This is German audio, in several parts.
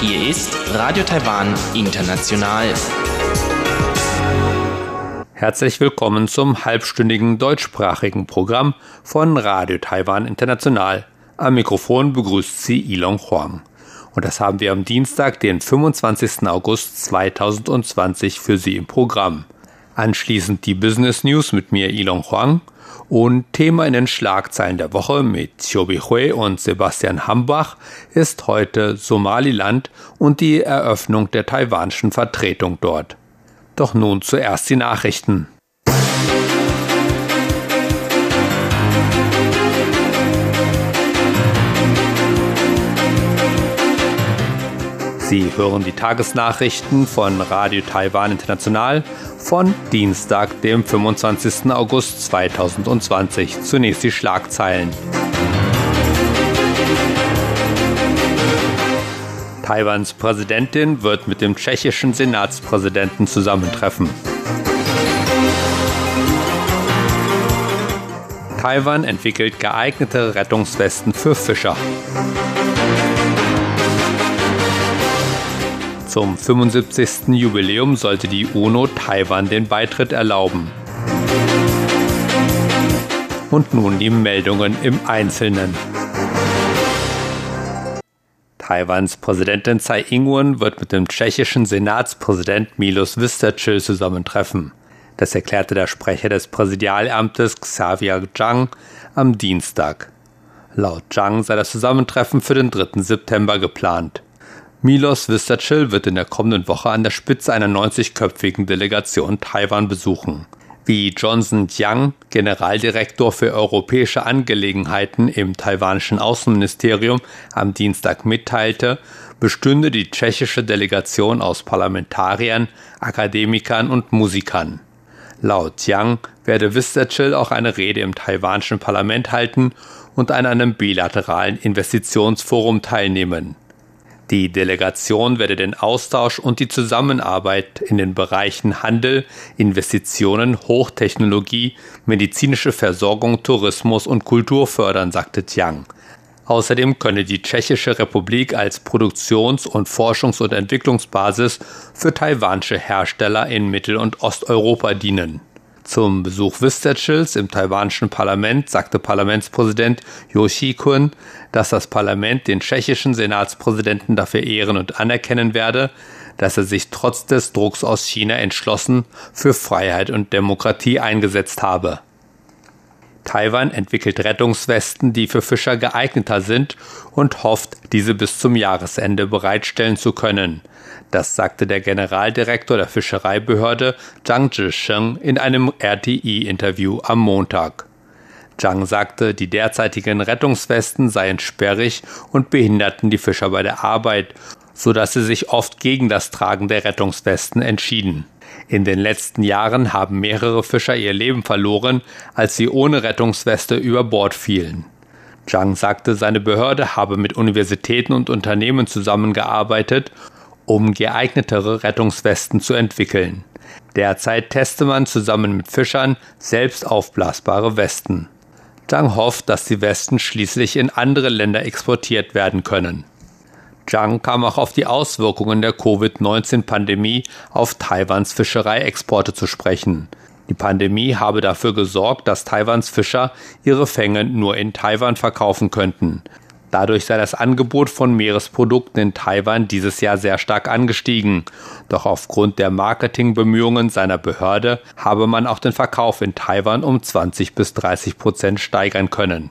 Hier ist Radio Taiwan International. Herzlich willkommen zum halbstündigen deutschsprachigen Programm von Radio Taiwan International. Am Mikrofon begrüßt Sie Ilong Huang. Und das haben wir am Dienstag, den 25. August 2020 für Sie im Programm. Anschließend die Business News mit mir Ilong Huang und Thema in den Schlagzeilen der Woche mit Chobi Hui und Sebastian Hambach ist heute Somaliland und die Eröffnung der taiwanischen Vertretung dort. Doch nun zuerst die Nachrichten. Sie hören die Tagesnachrichten von Radio Taiwan International von Dienstag, dem 25. August 2020. Zunächst die Schlagzeilen. Taiwans Präsidentin wird mit dem tschechischen Senatspräsidenten zusammentreffen. Taiwan entwickelt geeignete Rettungswesten für Fischer. Zum 75. Jubiläum sollte die UNO Taiwan den Beitritt erlauben. Und nun die Meldungen im Einzelnen. Taiwans Präsidentin Tsai Ing-wen wird mit dem tschechischen Senatspräsident Milos Vystrčil zusammentreffen. Das erklärte der Sprecher des Präsidialamtes Xavier Zhang am Dienstag. Laut Zhang sei das Zusammentreffen für den 3. September geplant. Milos Vystrčil wird in der kommenden Woche an der Spitze einer 90-köpfigen Delegation Taiwan besuchen. Wie Johnson Jiang, Generaldirektor für europäische Angelegenheiten im taiwanischen Außenministerium, am Dienstag mitteilte, bestünde die tschechische Delegation aus Parlamentariern, Akademikern und Musikern. Laut Jiang werde Vystrčil auch eine Rede im taiwanischen Parlament halten und an einem bilateralen Investitionsforum teilnehmen. Die Delegation werde den Austausch und die Zusammenarbeit in den Bereichen Handel, Investitionen, Hochtechnologie, medizinische Versorgung, Tourismus und Kultur fördern, sagte Tiang. Außerdem könne die Tschechische Republik als Produktions- und Forschungs- und Entwicklungsbasis für taiwanische Hersteller in Mittel- und Osteuropa dienen. Zum Besuch Vystrčils im taiwanischen Parlament sagte Parlamentspräsident Yoshi Kun, dass das Parlament den tschechischen Senatspräsidenten dafür ehren und anerkennen werde, dass er sich trotz des Drucks aus China entschlossen für Freiheit und Demokratie eingesetzt habe. Taiwan entwickelt Rettungswesten, die für Fischer geeigneter sind und hofft, diese bis zum Jahresende bereitstellen zu können. Das sagte der Generaldirektor der Fischereibehörde Zhang Zhisheng in einem RTI-Interview am Montag. Zhang sagte, die derzeitigen Rettungswesten seien sperrig und behinderten die Fischer bei der Arbeit, so dass sie sich oft gegen das Tragen der Rettungswesten entschieden. In den letzten Jahren haben mehrere Fischer ihr Leben verloren, als sie ohne Rettungsweste über Bord fielen. Zhang sagte, seine Behörde habe mit Universitäten und Unternehmen zusammengearbeitet um geeignetere Rettungswesten zu entwickeln. Derzeit teste man zusammen mit Fischern selbst aufblasbare Westen. Zhang hofft, dass die Westen schließlich in andere Länder exportiert werden können. Zhang kam auch auf die Auswirkungen der Covid-19-Pandemie auf Taiwans Fischereiexporte zu sprechen. Die Pandemie habe dafür gesorgt, dass Taiwans Fischer ihre Fänge nur in Taiwan verkaufen könnten. Dadurch sei das Angebot von Meeresprodukten in Taiwan dieses Jahr sehr stark angestiegen. Doch aufgrund der Marketingbemühungen seiner Behörde habe man auch den Verkauf in Taiwan um 20 bis 30 Prozent steigern können.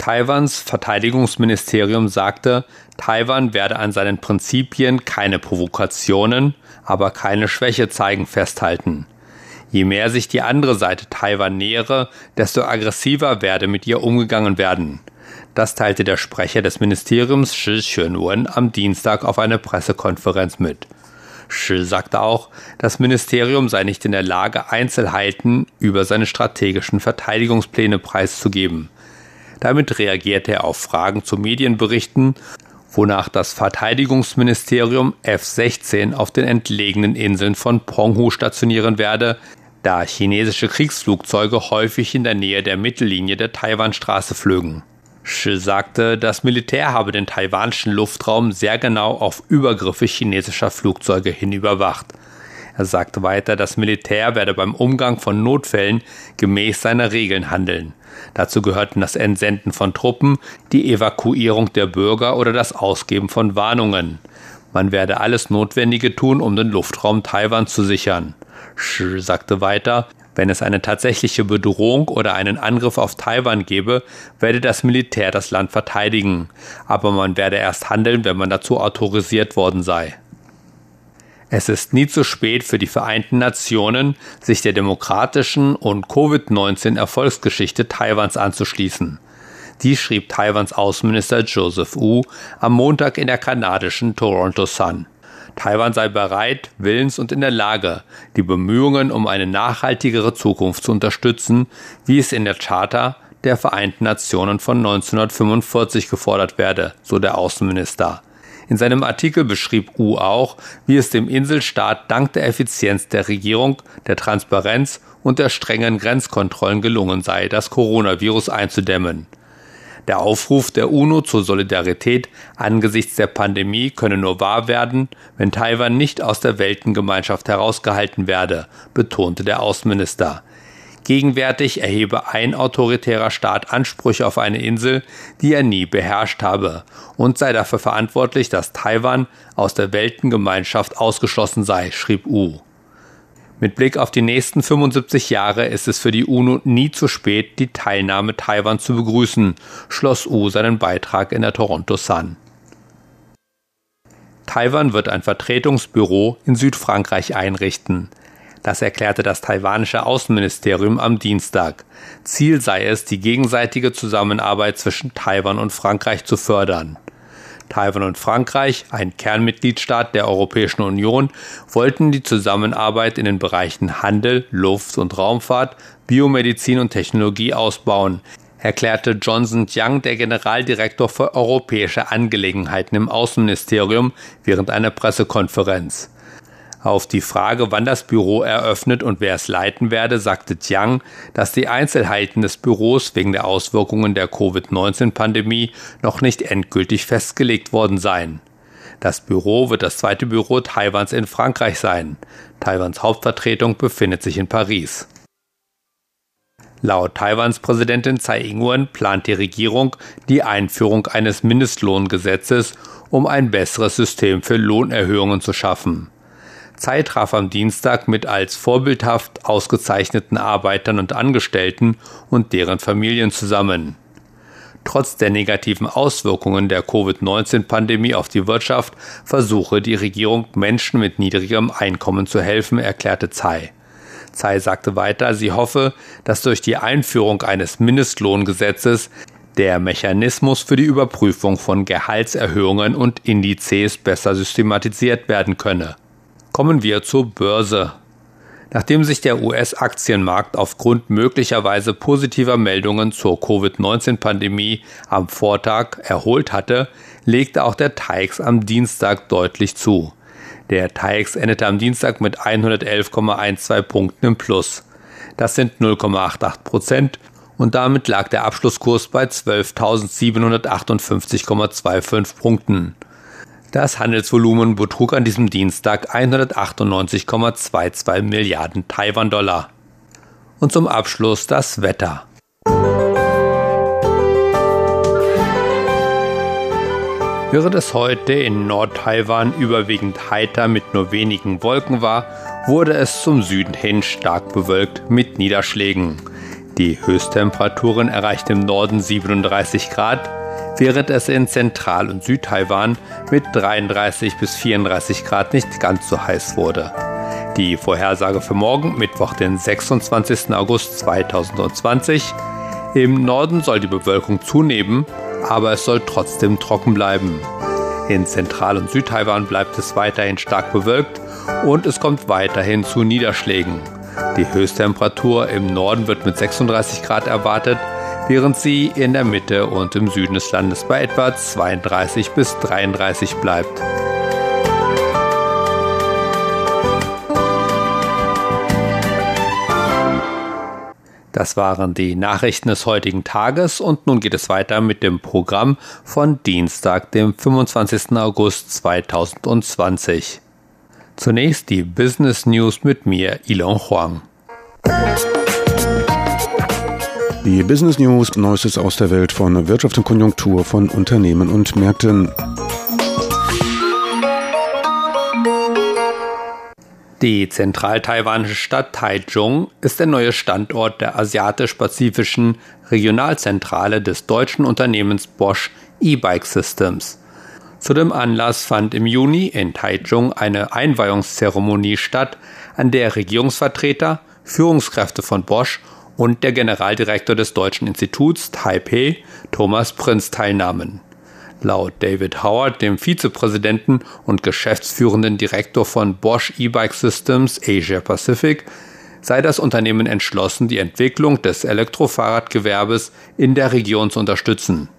Taiwans Verteidigungsministerium sagte, Taiwan werde an seinen Prinzipien keine Provokationen, aber keine Schwäche zeigen festhalten. Je mehr sich die andere Seite Taiwan nähere, desto aggressiver werde mit ihr umgegangen werden. Das teilte der Sprecher des Ministeriums Shi Xuanwen am Dienstag auf einer Pressekonferenz mit. Shi sagte auch, das Ministerium sei nicht in der Lage, Einzelheiten über seine strategischen Verteidigungspläne preiszugeben. Damit reagierte er auf Fragen zu Medienberichten, wonach das Verteidigungsministerium F-16 auf den entlegenen Inseln von Penghu stationieren werde, da chinesische Kriegsflugzeuge häufig in der Nähe der Mittellinie der Taiwanstraße flögen. Shi sagte, das Militär habe den taiwanischen Luftraum sehr genau auf Übergriffe chinesischer Flugzeuge hin überwacht. Er sagte weiter, das Militär werde beim Umgang von Notfällen gemäß seiner Regeln handeln. Dazu gehörten das Entsenden von Truppen, die Evakuierung der Bürger oder das Ausgeben von Warnungen. Man werde alles Notwendige tun, um den Luftraum Taiwan zu sichern. Shi sagte weiter, wenn es eine tatsächliche Bedrohung oder einen Angriff auf Taiwan gebe, werde das Militär das Land verteidigen, aber man werde erst handeln, wenn man dazu autorisiert worden sei. Es ist nie zu spät für die Vereinten Nationen, sich der demokratischen und Covid-19 Erfolgsgeschichte Taiwans anzuschließen. Dies schrieb Taiwans Außenminister Joseph Wu am Montag in der kanadischen Toronto Sun. Taiwan sei bereit, willens und in der Lage, die Bemühungen um eine nachhaltigere Zukunft zu unterstützen, wie es in der Charta der Vereinten Nationen von 1945 gefordert werde, so der Außenminister. In seinem Artikel beschrieb U auch, wie es dem Inselstaat dank der Effizienz der Regierung, der Transparenz und der strengen Grenzkontrollen gelungen sei, das Coronavirus einzudämmen. Der Aufruf der UNO zur Solidarität angesichts der Pandemie könne nur wahr werden, wenn Taiwan nicht aus der Weltengemeinschaft herausgehalten werde, betonte der Außenminister. Gegenwärtig erhebe ein autoritärer Staat Ansprüche auf eine Insel, die er nie beherrscht habe, und sei dafür verantwortlich, dass Taiwan aus der Weltengemeinschaft ausgeschlossen sei, schrieb U. Mit Blick auf die nächsten 75 Jahre ist es für die UNO nie zu spät, die Teilnahme Taiwan zu begrüßen, schloss U seinen Beitrag in der Toronto Sun. Taiwan wird ein Vertretungsbüro in Südfrankreich einrichten. Das erklärte das taiwanische Außenministerium am Dienstag. Ziel sei es, die gegenseitige Zusammenarbeit zwischen Taiwan und Frankreich zu fördern. Taiwan und Frankreich, ein Kernmitgliedstaat der Europäischen Union, wollten die Zusammenarbeit in den Bereichen Handel, Luft- und Raumfahrt, Biomedizin und Technologie ausbauen, erklärte Johnson Jiang, der Generaldirektor für europäische Angelegenheiten im Außenministerium, während einer Pressekonferenz. Auf die Frage, wann das Büro eröffnet und wer es leiten werde, sagte Jiang, dass die Einzelheiten des Büros wegen der Auswirkungen der Covid-19-Pandemie noch nicht endgültig festgelegt worden seien. Das Büro wird das zweite Büro Taiwans in Frankreich sein. Taiwans Hauptvertretung befindet sich in Paris. Laut Taiwans Präsidentin Tsai Ing-wen plant die Regierung die Einführung eines Mindestlohngesetzes, um ein besseres System für Lohnerhöhungen zu schaffen. Zeit traf am Dienstag mit als vorbildhaft ausgezeichneten Arbeitern und Angestellten und deren Familien zusammen. Trotz der negativen Auswirkungen der Covid-19-Pandemie auf die Wirtschaft versuche die Regierung Menschen mit niedrigem Einkommen zu helfen, erklärte Tsai. Tsai sagte weiter, sie hoffe, dass durch die Einführung eines Mindestlohngesetzes der Mechanismus für die Überprüfung von Gehaltserhöhungen und Indizes besser systematisiert werden könne. Kommen wir zur Börse. Nachdem sich der US-Aktienmarkt aufgrund möglicherweise positiver Meldungen zur Covid-19-Pandemie am Vortag erholt hatte, legte auch der TAIX am Dienstag deutlich zu. Der TAIX endete am Dienstag mit 111,12 Punkten im Plus. Das sind 0,88 Prozent und damit lag der Abschlusskurs bei 12.758,25 Punkten. Das Handelsvolumen betrug an diesem Dienstag 198,22 Milliarden Taiwan-Dollar. Und zum Abschluss das Wetter. Während es heute in Nord-Taiwan überwiegend heiter mit nur wenigen Wolken war, wurde es zum Süden hin stark bewölkt mit Niederschlägen. Die Höchsttemperaturen erreichten im Norden 37 Grad, während es in Zentral- und Südtaiwan mit 33 bis 34 Grad nicht ganz so heiß wurde. Die Vorhersage für morgen, Mittwoch, den 26. August 2020. Im Norden soll die Bewölkung zunehmen, aber es soll trotzdem trocken bleiben. In Zentral- und Südtaiwan bleibt es weiterhin stark bewölkt und es kommt weiterhin zu Niederschlägen. Die Höchsttemperatur im Norden wird mit 36 Grad erwartet, während sie in der Mitte und im Süden des Landes bei etwa 32 bis 33 bleibt. Das waren die Nachrichten des heutigen Tages und nun geht es weiter mit dem Programm von Dienstag, dem 25. August 2020. Zunächst die Business News mit mir, Ilon Huang. Die Business News, Neuestes aus der Welt von Wirtschaft und Konjunktur von Unternehmen und Märkten. Die zentral-taiwanische Stadt Taichung ist der neue Standort der asiatisch-pazifischen Regionalzentrale des deutschen Unternehmens Bosch E-Bike Systems. Zu dem Anlass fand im Juni in Taichung eine Einweihungszeremonie statt, an der Regierungsvertreter, Führungskräfte von Bosch und der Generaldirektor des Deutschen Instituts Taipei, Thomas Prinz, teilnahmen. Laut David Howard, dem Vizepräsidenten und geschäftsführenden Direktor von Bosch E-Bike Systems Asia Pacific, sei das Unternehmen entschlossen, die Entwicklung des Elektrofahrradgewerbes in der Region zu unterstützen.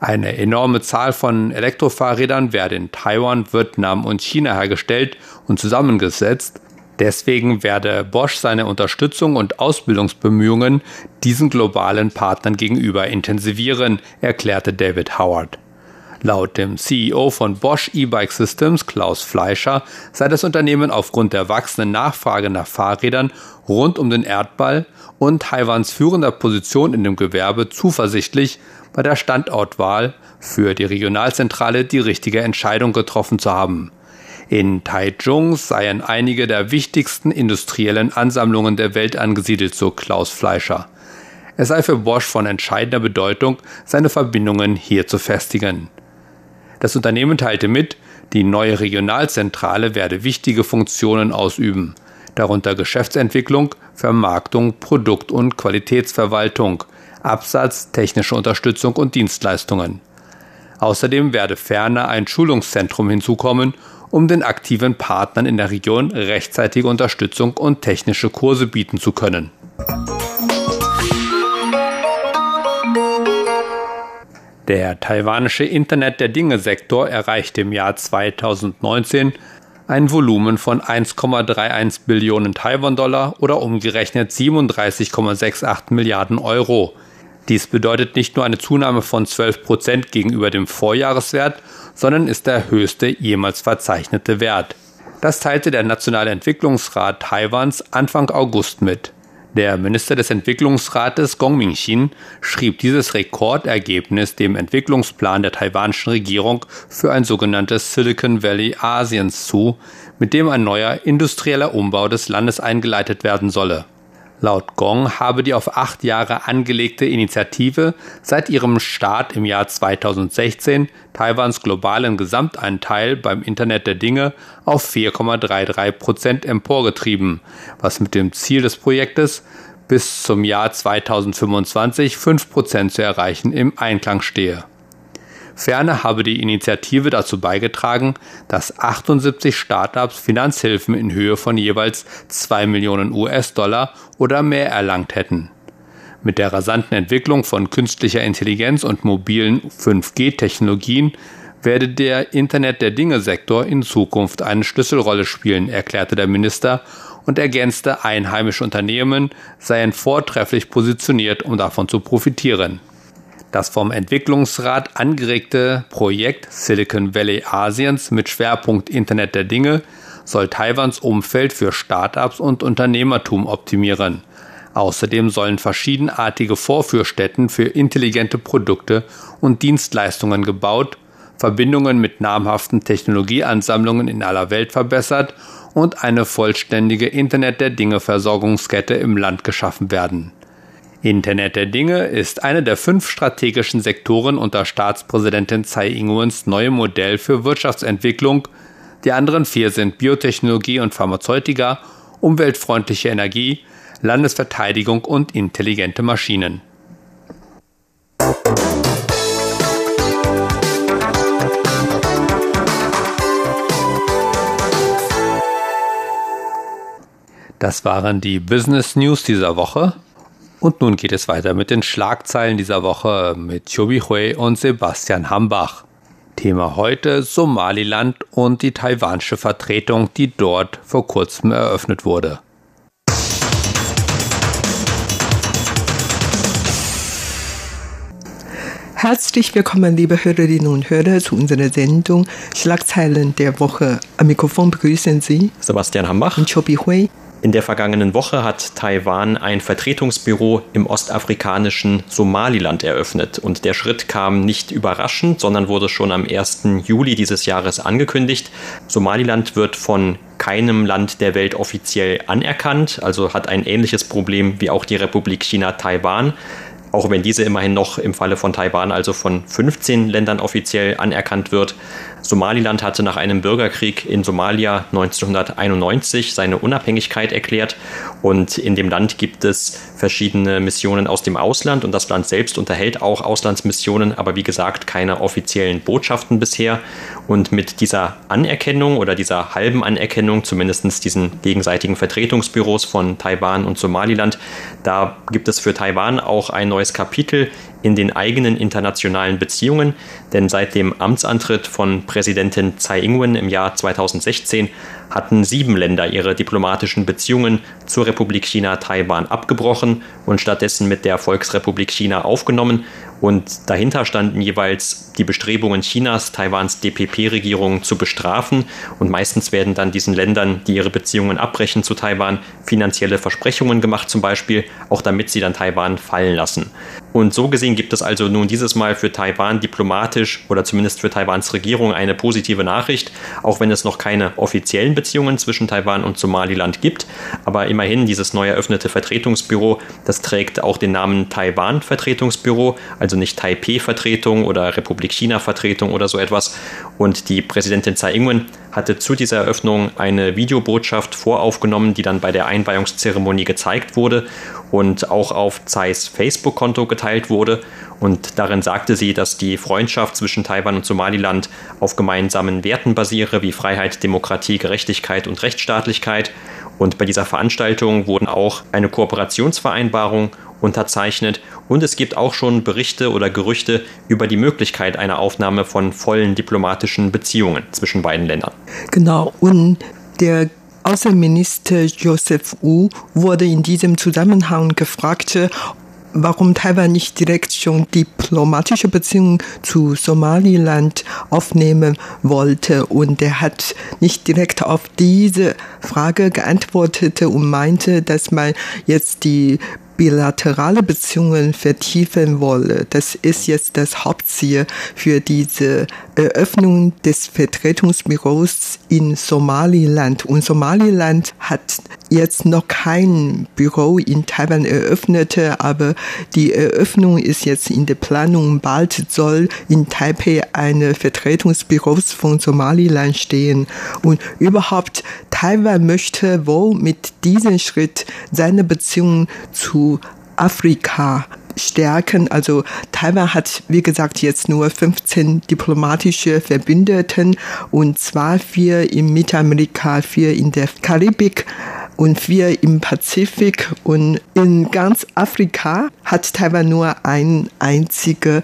Eine enorme Zahl von Elektrofahrrädern werde in Taiwan, Vietnam und China hergestellt und zusammengesetzt. Deswegen werde Bosch seine Unterstützung und Ausbildungsbemühungen diesen globalen Partnern gegenüber intensivieren, erklärte David Howard. Laut dem CEO von Bosch E-Bike Systems, Klaus Fleischer, sei das Unternehmen aufgrund der wachsenden Nachfrage nach Fahrrädern rund um den Erdball und Taiwans führender Position in dem Gewerbe zuversichtlich, bei der Standortwahl für die Regionalzentrale die richtige Entscheidung getroffen zu haben. In Taichung seien einige der wichtigsten industriellen Ansammlungen der Welt angesiedelt, so Klaus Fleischer. Es sei für Bosch von entscheidender Bedeutung, seine Verbindungen hier zu festigen. Das Unternehmen teilte mit, die neue Regionalzentrale werde wichtige Funktionen ausüben, darunter Geschäftsentwicklung, Vermarktung, Produkt- und Qualitätsverwaltung, Absatz, technische Unterstützung und Dienstleistungen. Außerdem werde ferner ein Schulungszentrum hinzukommen, um den aktiven Partnern in der Region rechtzeitige Unterstützung und technische Kurse bieten zu können. Der taiwanische Internet der Dinge Sektor erreichte im Jahr 2019 ein Volumen von 1,31 Billionen Taiwan-Dollar oder umgerechnet 37,68 Milliarden Euro. Dies bedeutet nicht nur eine Zunahme von 12 Prozent gegenüber dem Vorjahreswert, sondern ist der höchste jemals verzeichnete Wert. Das teilte der Nationale Entwicklungsrat Taiwans Anfang August mit. Der Minister des Entwicklungsrates Gong Mingxin schrieb dieses Rekordergebnis dem Entwicklungsplan der taiwanischen Regierung für ein sogenanntes Silicon Valley Asiens zu, mit dem ein neuer industrieller Umbau des Landes eingeleitet werden solle. Laut Gong habe die auf acht Jahre angelegte Initiative seit ihrem Start im Jahr 2016 Taiwans globalen Gesamtanteil beim Internet der Dinge auf 4,33 Prozent emporgetrieben, was mit dem Ziel des Projektes bis zum Jahr 2025 5 Prozent zu erreichen im Einklang stehe. Ferner habe die Initiative dazu beigetragen, dass 78 Startups Finanzhilfen in Höhe von jeweils 2 Millionen US-Dollar oder mehr erlangt hätten. Mit der rasanten Entwicklung von künstlicher Intelligenz und mobilen 5G-Technologien werde der Internet der Dinge-Sektor in Zukunft eine Schlüsselrolle spielen, erklärte der Minister und ergänzte, einheimische Unternehmen seien vortrefflich positioniert, um davon zu profitieren. Das vom Entwicklungsrat angeregte Projekt Silicon Valley Asiens mit Schwerpunkt Internet der Dinge soll Taiwans Umfeld für Start-ups und Unternehmertum optimieren. Außerdem sollen verschiedenartige Vorführstätten für intelligente Produkte und Dienstleistungen gebaut, Verbindungen mit namhaften Technologieansammlungen in aller Welt verbessert und eine vollständige Internet der Dinge Versorgungskette im Land geschaffen werden. Internet der Dinge ist eine der fünf strategischen Sektoren unter Staatspräsidentin Tsai Ing-wens neuem Modell für Wirtschaftsentwicklung. Die anderen vier sind Biotechnologie und Pharmazeutika, umweltfreundliche Energie, Landesverteidigung und intelligente Maschinen. Das waren die Business News dieser Woche. Und nun geht es weiter mit den Schlagzeilen dieser Woche mit Chobi Hui und Sebastian Hambach. Thema heute Somaliland und die taiwanische Vertretung, die dort vor kurzem eröffnet wurde. Herzlich willkommen, liebe Hörerinnen und Hörer, zu unserer Sendung Schlagzeilen der Woche. Am Mikrofon begrüßen Sie Sebastian Hambach und Chobi Hui. In der vergangenen Woche hat Taiwan ein Vertretungsbüro im ostafrikanischen Somaliland eröffnet. Und der Schritt kam nicht überraschend, sondern wurde schon am 1. Juli dieses Jahres angekündigt. Somaliland wird von keinem Land der Welt offiziell anerkannt, also hat ein ähnliches Problem wie auch die Republik China Taiwan auch wenn diese immerhin noch im Falle von Taiwan also von 15 Ländern offiziell anerkannt wird. Somaliland hatte nach einem Bürgerkrieg in Somalia 1991 seine Unabhängigkeit erklärt und in dem Land gibt es verschiedene Missionen aus dem Ausland und das Land selbst unterhält auch Auslandsmissionen, aber wie gesagt keine offiziellen Botschaften bisher. Und mit dieser Anerkennung oder dieser halben Anerkennung, zumindest diesen gegenseitigen Vertretungsbüros von Taiwan und Somaliland, da gibt es für Taiwan auch ein neues Kapitel in den eigenen internationalen Beziehungen, denn seit dem Amtsantritt von Präsidentin Tsai Ing-wen im Jahr 2016 hatten sieben Länder ihre diplomatischen Beziehungen zur Republik China Taiwan abgebrochen und stattdessen mit der Volksrepublik China aufgenommen und dahinter standen jeweils die Bestrebungen Chinas, Taiwans DPP-Regierung zu bestrafen. Und meistens werden dann diesen Ländern, die ihre Beziehungen abbrechen zu Taiwan, finanzielle Versprechungen gemacht, zum Beispiel, auch damit sie dann Taiwan fallen lassen. Und so gesehen gibt es also nun dieses Mal für Taiwan diplomatisch oder zumindest für Taiwans Regierung eine positive Nachricht, auch wenn es noch keine offiziellen Beziehungen zwischen Taiwan und Somaliland gibt. Aber immerhin dieses neu eröffnete Vertretungsbüro, das trägt auch den Namen Taiwan Vertretungsbüro, also also nicht Taipei-Vertretung oder Republik China-Vertretung oder so etwas. Und die Präsidentin Tsai Ing-wen hatte zu dieser Eröffnung eine Videobotschaft voraufgenommen, die dann bei der Einweihungszeremonie gezeigt wurde und auch auf Tsais Facebook-Konto geteilt wurde. Und darin sagte sie, dass die Freundschaft zwischen Taiwan und Somaliland auf gemeinsamen Werten basiere, wie Freiheit, Demokratie, Gerechtigkeit und Rechtsstaatlichkeit. Und bei dieser Veranstaltung wurden auch eine Kooperationsvereinbarung unterzeichnet und es gibt auch schon Berichte oder Gerüchte über die Möglichkeit einer Aufnahme von vollen diplomatischen Beziehungen zwischen beiden Ländern. Genau, und der Außenminister Joseph Wu wurde in diesem Zusammenhang gefragt, warum Taiwan nicht direkt schon diplomatische Beziehungen zu Somaliland aufnehmen wollte. Und er hat nicht direkt auf diese Frage geantwortet und meinte, dass man jetzt die bilaterale Beziehungen vertiefen wolle. Das ist jetzt das Hauptziel für diese Eröffnung des Vertretungsbüros in Somaliland. Und Somaliland hat jetzt noch kein Büro in Taiwan eröffnet, aber die Eröffnung ist jetzt in der Planung. Bald soll in Taipei eine Vertretungsbüros von Somaliland stehen. Und überhaupt Taiwan möchte wohl mit diesem Schritt seine Beziehungen zu Afrika stärken. Also Taiwan hat, wie gesagt, jetzt nur 15 diplomatische Verbündeten und zwar vier in Mittelamerika, vier in der Karibik und vier im Pazifik und in ganz Afrika hat Taiwan nur ein einzige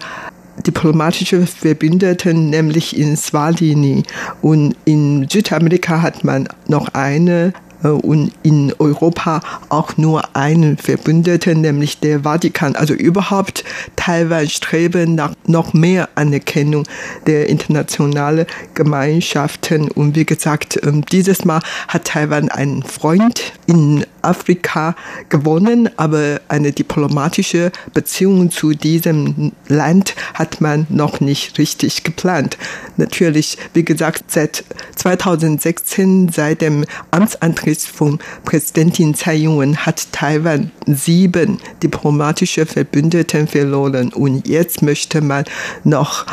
diplomatische Verbündeten, nämlich in Swatini. Und in Südamerika hat man noch eine und in Europa auch nur einen Verbündeten, nämlich der Vatikan. Also überhaupt Taiwan streben nach noch mehr Anerkennung der internationalen Gemeinschaften. Und wie gesagt, ähm, dieses Mal hat Taiwan einen Freund in Afrika gewonnen, aber eine diplomatische Beziehung zu diesem Land hat man noch nicht richtig geplant. Natürlich, wie gesagt, seit 2016, seit dem Amtsantritt von Präsidentin Tsai Ing-wen, hat Taiwan sieben diplomatische Verbündeten verloren und jetzt möchte man noch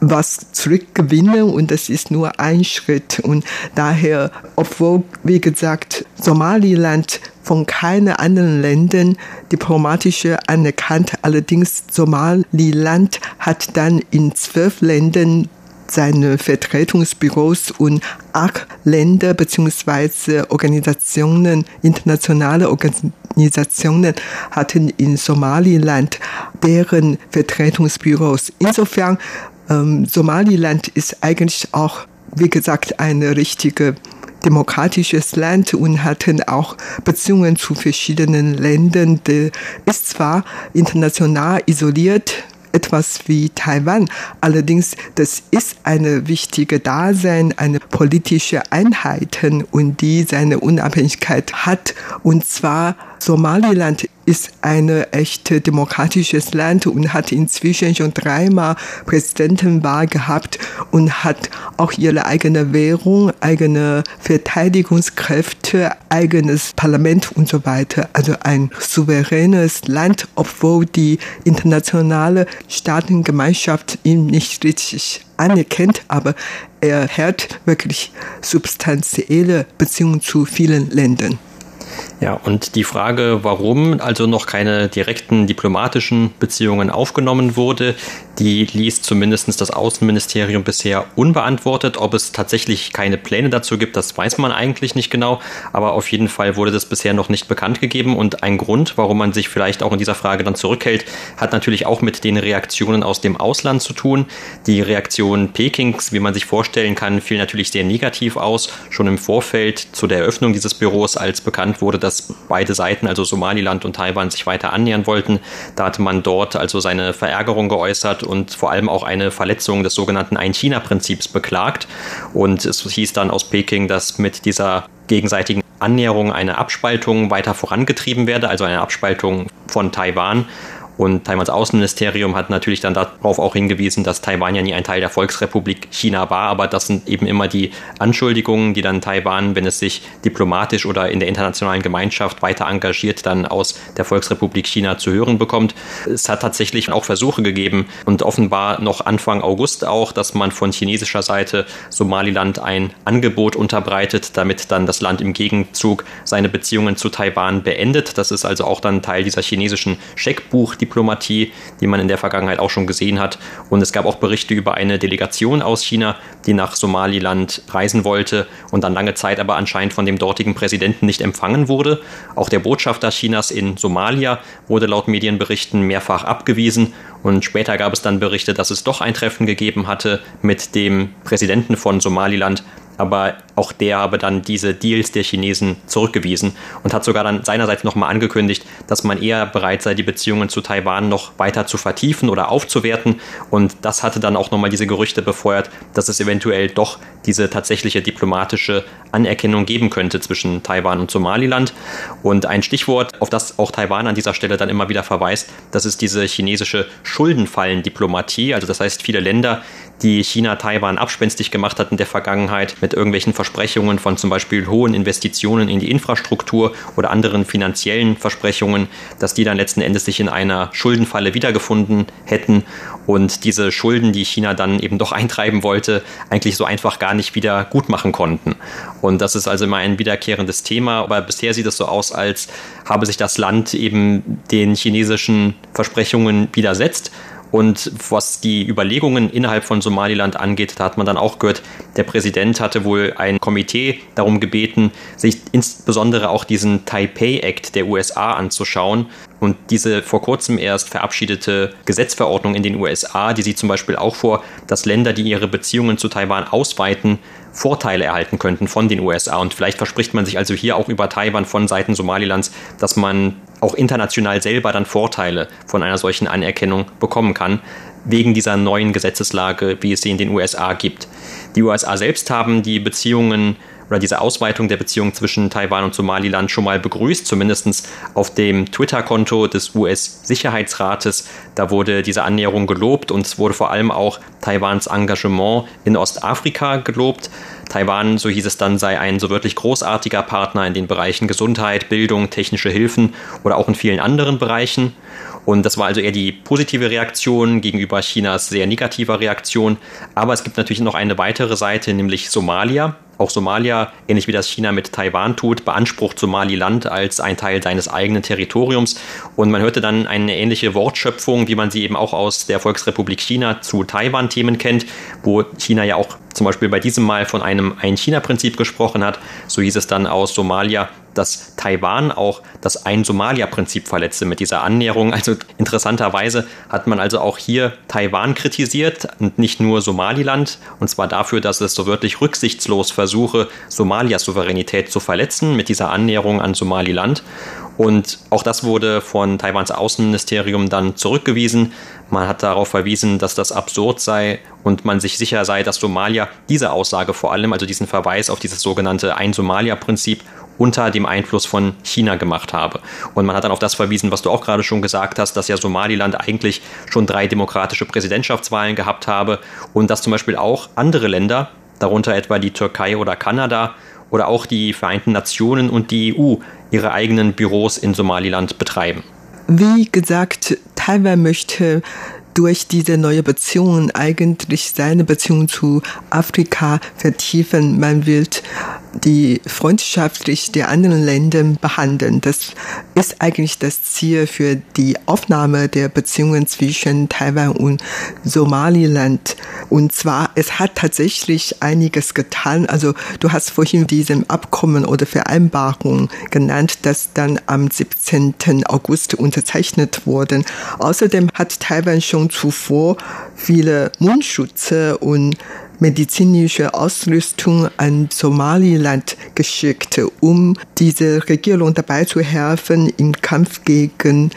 was zurückgewinnen und das ist nur ein Schritt. Und daher, obwohl, wie gesagt, Somaliland von keinen anderen Ländern diplomatische anerkannt, allerdings Somaliland hat dann in zwölf Ländern seine Vertretungsbüros und acht Länder bzw. Organisationen, internationale Organisationen hatten in Somaliland deren Vertretungsbüros. Insofern ähm, Somaliland ist eigentlich auch, wie gesagt, ein richtige demokratisches Land und hatten auch Beziehungen zu verschiedenen Ländern. Der ist zwar international isoliert, etwas wie Taiwan. Allerdings, das ist eine wichtige Dasein, eine politische Einheit und die seine Unabhängigkeit hat. Und zwar Somaliland ist ein echte demokratisches Land und hat inzwischen schon dreimal Präsidentenwahl gehabt und hat auch ihre eigene Währung, eigene Verteidigungskräfte, eigenes Parlament und so weiter. Also ein souveränes Land, obwohl die internationale Staatengemeinschaft ihn nicht richtig anerkennt, aber er hat wirklich substanzielle Beziehungen zu vielen Ländern. Ja, und die Frage, warum also noch keine direkten diplomatischen Beziehungen aufgenommen wurde, die ließ zumindest das Außenministerium bisher unbeantwortet. Ob es tatsächlich keine Pläne dazu gibt, das weiß man eigentlich nicht genau. Aber auf jeden Fall wurde das bisher noch nicht bekannt gegeben. Und ein Grund, warum man sich vielleicht auch in dieser Frage dann zurückhält, hat natürlich auch mit den Reaktionen aus dem Ausland zu tun. Die Reaktion Pekings, wie man sich vorstellen kann, fiel natürlich sehr negativ aus. Schon im Vorfeld zu der Eröffnung dieses Büros, als bekannt wurde, dass beide Seiten, also Somaliland und Taiwan, sich weiter annähern wollten. Da hatte man dort also seine Verärgerung geäußert und vor allem auch eine Verletzung des sogenannten Ein-China-Prinzips beklagt. Und es hieß dann aus Peking, dass mit dieser gegenseitigen Annäherung eine Abspaltung weiter vorangetrieben werde, also eine Abspaltung von Taiwan und Taiwans Außenministerium hat natürlich dann darauf auch hingewiesen, dass Taiwan ja nie ein Teil der Volksrepublik China war, aber das sind eben immer die Anschuldigungen, die dann Taiwan, wenn es sich diplomatisch oder in der internationalen Gemeinschaft weiter engagiert, dann aus der Volksrepublik China zu hören bekommt. Es hat tatsächlich auch Versuche gegeben und offenbar noch Anfang August auch, dass man von chinesischer Seite Somaliland ein Angebot unterbreitet, damit dann das Land im Gegenzug seine Beziehungen zu Taiwan beendet. Das ist also auch dann Teil dieser chinesischen Scheckbuch, die Diplomatie, die man in der Vergangenheit auch schon gesehen hat. Und es gab auch Berichte über eine Delegation aus China, die nach Somaliland reisen wollte und dann lange Zeit aber anscheinend von dem dortigen Präsidenten nicht empfangen wurde. Auch der Botschafter Chinas in Somalia wurde laut Medienberichten mehrfach abgewiesen. Und später gab es dann Berichte, dass es doch ein Treffen gegeben hatte mit dem Präsidenten von Somaliland aber auch der habe dann diese Deals der Chinesen zurückgewiesen und hat sogar dann seinerseits nochmal angekündigt, dass man eher bereit sei, die Beziehungen zu Taiwan noch weiter zu vertiefen oder aufzuwerten. Und das hatte dann auch nochmal diese Gerüchte befeuert, dass es eventuell doch diese tatsächliche diplomatische Anerkennung geben könnte zwischen Taiwan und Somaliland. Und ein Stichwort, auf das auch Taiwan an dieser Stelle dann immer wieder verweist, das ist diese chinesische Schuldenfallendiplomatie. Also das heißt, viele Länder, die China Taiwan abspenstig gemacht hat in der Vergangenheit mit irgendwelchen Versprechungen von zum Beispiel hohen Investitionen in die Infrastruktur oder anderen finanziellen Versprechungen, dass die dann letzten Endes sich in einer Schuldenfalle wiedergefunden hätten und diese Schulden, die China dann eben doch eintreiben wollte, eigentlich so einfach gar nicht wieder gut machen konnten. Und das ist also immer ein wiederkehrendes Thema, aber bisher sieht es so aus, als habe sich das Land eben den chinesischen Versprechungen widersetzt und was die Überlegungen innerhalb von Somaliland angeht, da hat man dann auch gehört, der Präsident hatte wohl ein Komitee darum gebeten, sich insbesondere auch diesen Taipei Act der USA anzuschauen. Und diese vor kurzem erst verabschiedete Gesetzverordnung in den USA, die sieht zum Beispiel auch vor, dass Länder, die ihre Beziehungen zu Taiwan ausweiten, Vorteile erhalten könnten von den USA. Und vielleicht verspricht man sich also hier auch über Taiwan von Seiten Somalilands, dass man auch international selber dann Vorteile von einer solchen Anerkennung bekommen kann, wegen dieser neuen Gesetzeslage, wie es sie in den USA gibt. Die USA selbst haben die Beziehungen oder diese Ausweitung der Beziehungen zwischen Taiwan und Somaliland schon mal begrüßt, zumindest auf dem Twitter-Konto des US-Sicherheitsrates. Da wurde diese Annäherung gelobt und es wurde vor allem auch Taiwans Engagement in Ostafrika gelobt. Taiwan, so hieß es dann, sei ein so wirklich großartiger Partner in den Bereichen Gesundheit, Bildung, technische Hilfen oder auch in vielen anderen Bereichen. Und das war also eher die positive Reaktion gegenüber Chinas sehr negativer Reaktion. Aber es gibt natürlich noch eine weitere Seite, nämlich Somalia. Auch Somalia, ähnlich wie das China mit Taiwan tut, beansprucht Somaliland als ein Teil seines eigenen Territoriums. Und man hörte dann eine ähnliche Wortschöpfung, wie man sie eben auch aus der Volksrepublik China zu Taiwan-Themen kennt, wo China ja auch zum Beispiel bei diesem Mal von einem Ein-China-Prinzip gesprochen hat. So hieß es dann aus Somalia, dass Taiwan auch das Ein-Somalia-Prinzip verletze mit dieser Annäherung. Also interessanterweise hat man also auch hier Taiwan kritisiert und nicht nur Somaliland. Und zwar dafür, dass es so wirklich rücksichtslos versuche, Somalias Souveränität zu verletzen mit dieser Annäherung an Somaliland. Und auch das wurde von Taiwans Außenministerium dann zurückgewiesen. Man hat darauf verwiesen, dass das absurd sei und man sich sicher sei, dass Somalia diese Aussage vor allem, also diesen Verweis auf dieses sogenannte Ein-Somalia-Prinzip, unter dem Einfluss von China gemacht habe. Und man hat dann auf das verwiesen, was du auch gerade schon gesagt hast, dass ja Somaliland eigentlich schon drei demokratische Präsidentschaftswahlen gehabt habe und dass zum Beispiel auch andere Länder, darunter etwa die Türkei oder Kanada oder auch die Vereinten Nationen und die EU, ihre eigenen Büros in Somaliland betreiben. Wie gesagt, Taiwan möchte durch diese neue Beziehungen eigentlich seine Beziehung zu Afrika vertiefen. Man will die freundschaftlich der anderen Länder behandeln. Das ist eigentlich das Ziel für die Aufnahme der Beziehungen zwischen Taiwan und Somaliland. Und zwar, es hat tatsächlich einiges getan. Also du hast vorhin diesem Abkommen oder Vereinbarung genannt, das dann am 17. August unterzeichnet wurde. Außerdem hat Taiwan schon zuvor viele Mundschutze und medizinische Ausrüstung an Somaliland geschickt, um diese Regierung dabei zu helfen im Kampf gegen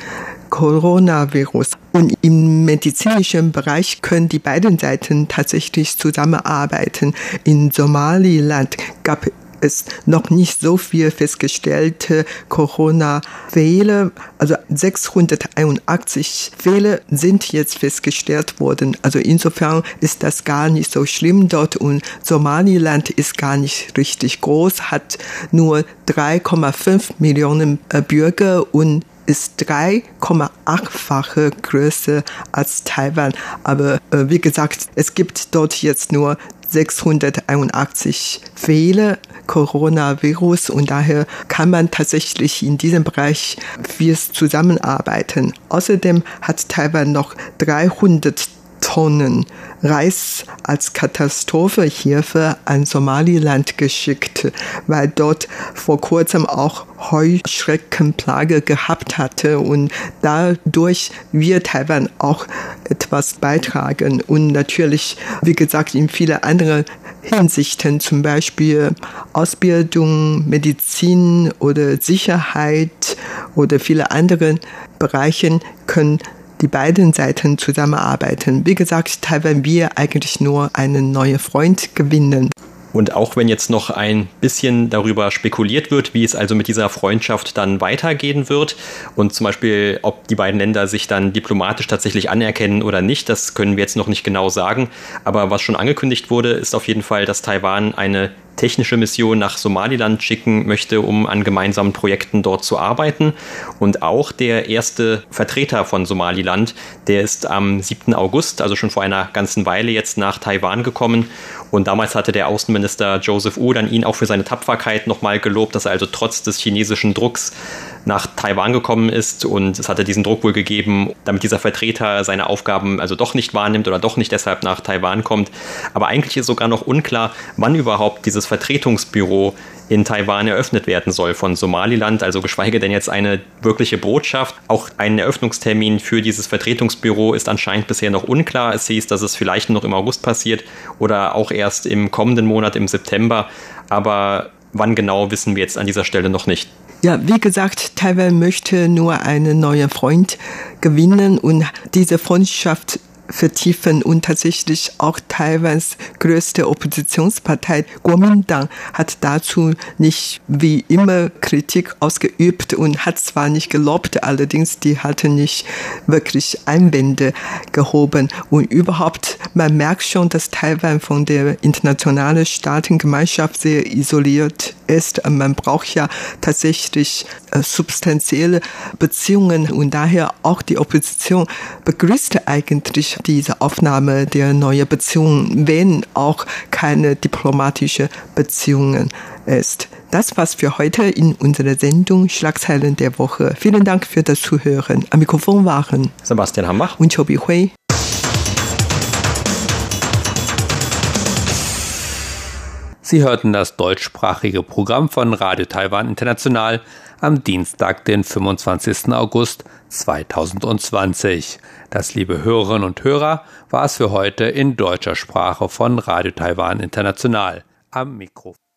Coronavirus. Und im medizinischen Bereich können die beiden Seiten tatsächlich zusammenarbeiten. In Somaliland gab es noch nicht so viel festgestellte Corona-Fälle. Also 681 Fälle sind jetzt festgestellt worden. Also insofern ist das gar nicht so schlimm dort und Somaliland ist gar nicht richtig groß, hat nur 3,5 Millionen äh, Bürger und ist 3,8-fache größer als Taiwan. Aber äh, wie gesagt, es gibt dort jetzt nur 681 Fälle Coronavirus und daher kann man tatsächlich in diesem Bereich viel zusammenarbeiten. Außerdem hat Taiwan noch 300 Tonnen Reis als Katastrophenhilfe an Somaliland geschickt, weil dort vor kurzem auch Heuschreckenplage gehabt hatte und dadurch wird Taiwan auch etwas beitragen und natürlich, wie gesagt, in viele andere Hinsichten, zum Beispiel Ausbildung, Medizin oder Sicherheit oder viele andere Bereiche können die beiden Seiten zusammenarbeiten. Wie gesagt, Taiwan wir eigentlich nur einen neuen Freund gewinnen. Und auch wenn jetzt noch ein bisschen darüber spekuliert wird, wie es also mit dieser Freundschaft dann weitergehen wird und zum Beispiel, ob die beiden Länder sich dann diplomatisch tatsächlich anerkennen oder nicht, das können wir jetzt noch nicht genau sagen. Aber was schon angekündigt wurde, ist auf jeden Fall, dass Taiwan eine technische Mission nach Somaliland schicken möchte, um an gemeinsamen Projekten dort zu arbeiten. Und auch der erste Vertreter von Somaliland, der ist am 7. August, also schon vor einer ganzen Weile jetzt nach Taiwan gekommen. Und damals hatte der Außenminister Joseph Wu dann ihn auch für seine Tapferkeit nochmal gelobt, dass er also trotz des chinesischen Drucks nach Taiwan gekommen ist und es hatte diesen Druck wohl gegeben, damit dieser Vertreter seine Aufgaben also doch nicht wahrnimmt oder doch nicht deshalb nach Taiwan kommt. Aber eigentlich ist sogar noch unklar, wann überhaupt dieses Vertretungsbüro in Taiwan eröffnet werden soll von Somaliland, also geschweige denn jetzt eine wirkliche Botschaft. Auch ein Eröffnungstermin für dieses Vertretungsbüro ist anscheinend bisher noch unklar. Es hieß, dass es vielleicht noch im August passiert oder auch erst im kommenden Monat im September. Aber wann genau wissen wir jetzt an dieser Stelle noch nicht. Ja, wie gesagt, Taiwan möchte nur einen neuen Freund gewinnen und diese Freundschaft vertiefen und tatsächlich auch Taiwans größte Oppositionspartei Kuomintang hat dazu nicht wie immer Kritik ausgeübt und hat zwar nicht gelobt, allerdings die hatte nicht wirklich Einwände gehoben. Und überhaupt man merkt schon, dass Taiwan von der internationalen Staatengemeinschaft sehr isoliert ist. Man braucht ja tatsächlich äh, substanzielle Beziehungen und daher auch die Opposition begrüßte eigentlich diese Aufnahme der neuen Beziehungen, wenn auch keine diplomatische Beziehungen ist. Das war's für heute in unserer Sendung Schlagzeilen der Woche. Vielen Dank für das Zuhören. Am Mikrofon waren Sebastian Hambach und Chobi Hui. Sie hörten das deutschsprachige Programm von Radio Taiwan International am Dienstag, den 25. August 2020. Das, liebe Hörerinnen und Hörer, war es für heute in deutscher Sprache von Radio Taiwan International. Am Mikrofon.